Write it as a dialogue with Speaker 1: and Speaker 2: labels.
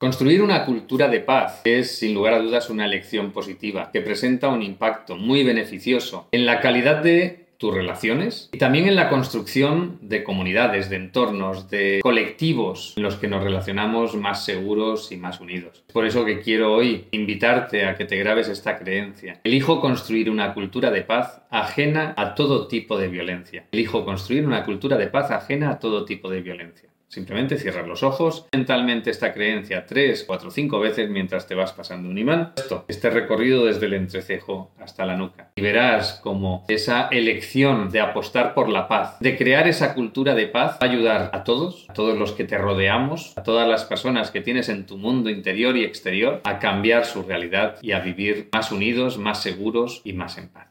Speaker 1: Construir una cultura de paz es, sin lugar a dudas, una elección positiva que presenta un impacto muy beneficioso en la calidad de tus relaciones y también en la construcción de comunidades, de entornos, de colectivos en los que nos relacionamos más seguros y más unidos. Por eso que quiero hoy invitarte a que te grabes esta creencia. Elijo construir una cultura de paz ajena a todo tipo de violencia. Elijo construir una cultura de paz ajena a todo tipo de violencia. Simplemente cierras los ojos, mentalmente esta creencia tres, cuatro, cinco veces mientras te vas pasando un imán. Esto, este recorrido desde el entrecejo hasta la nuca. Y verás cómo esa elección de apostar por la paz, de crear esa cultura de paz, va a ayudar a todos, a todos los que te rodeamos, a todas las personas que tienes en tu mundo interior y exterior, a cambiar su realidad y a vivir más unidos, más seguros y más en paz.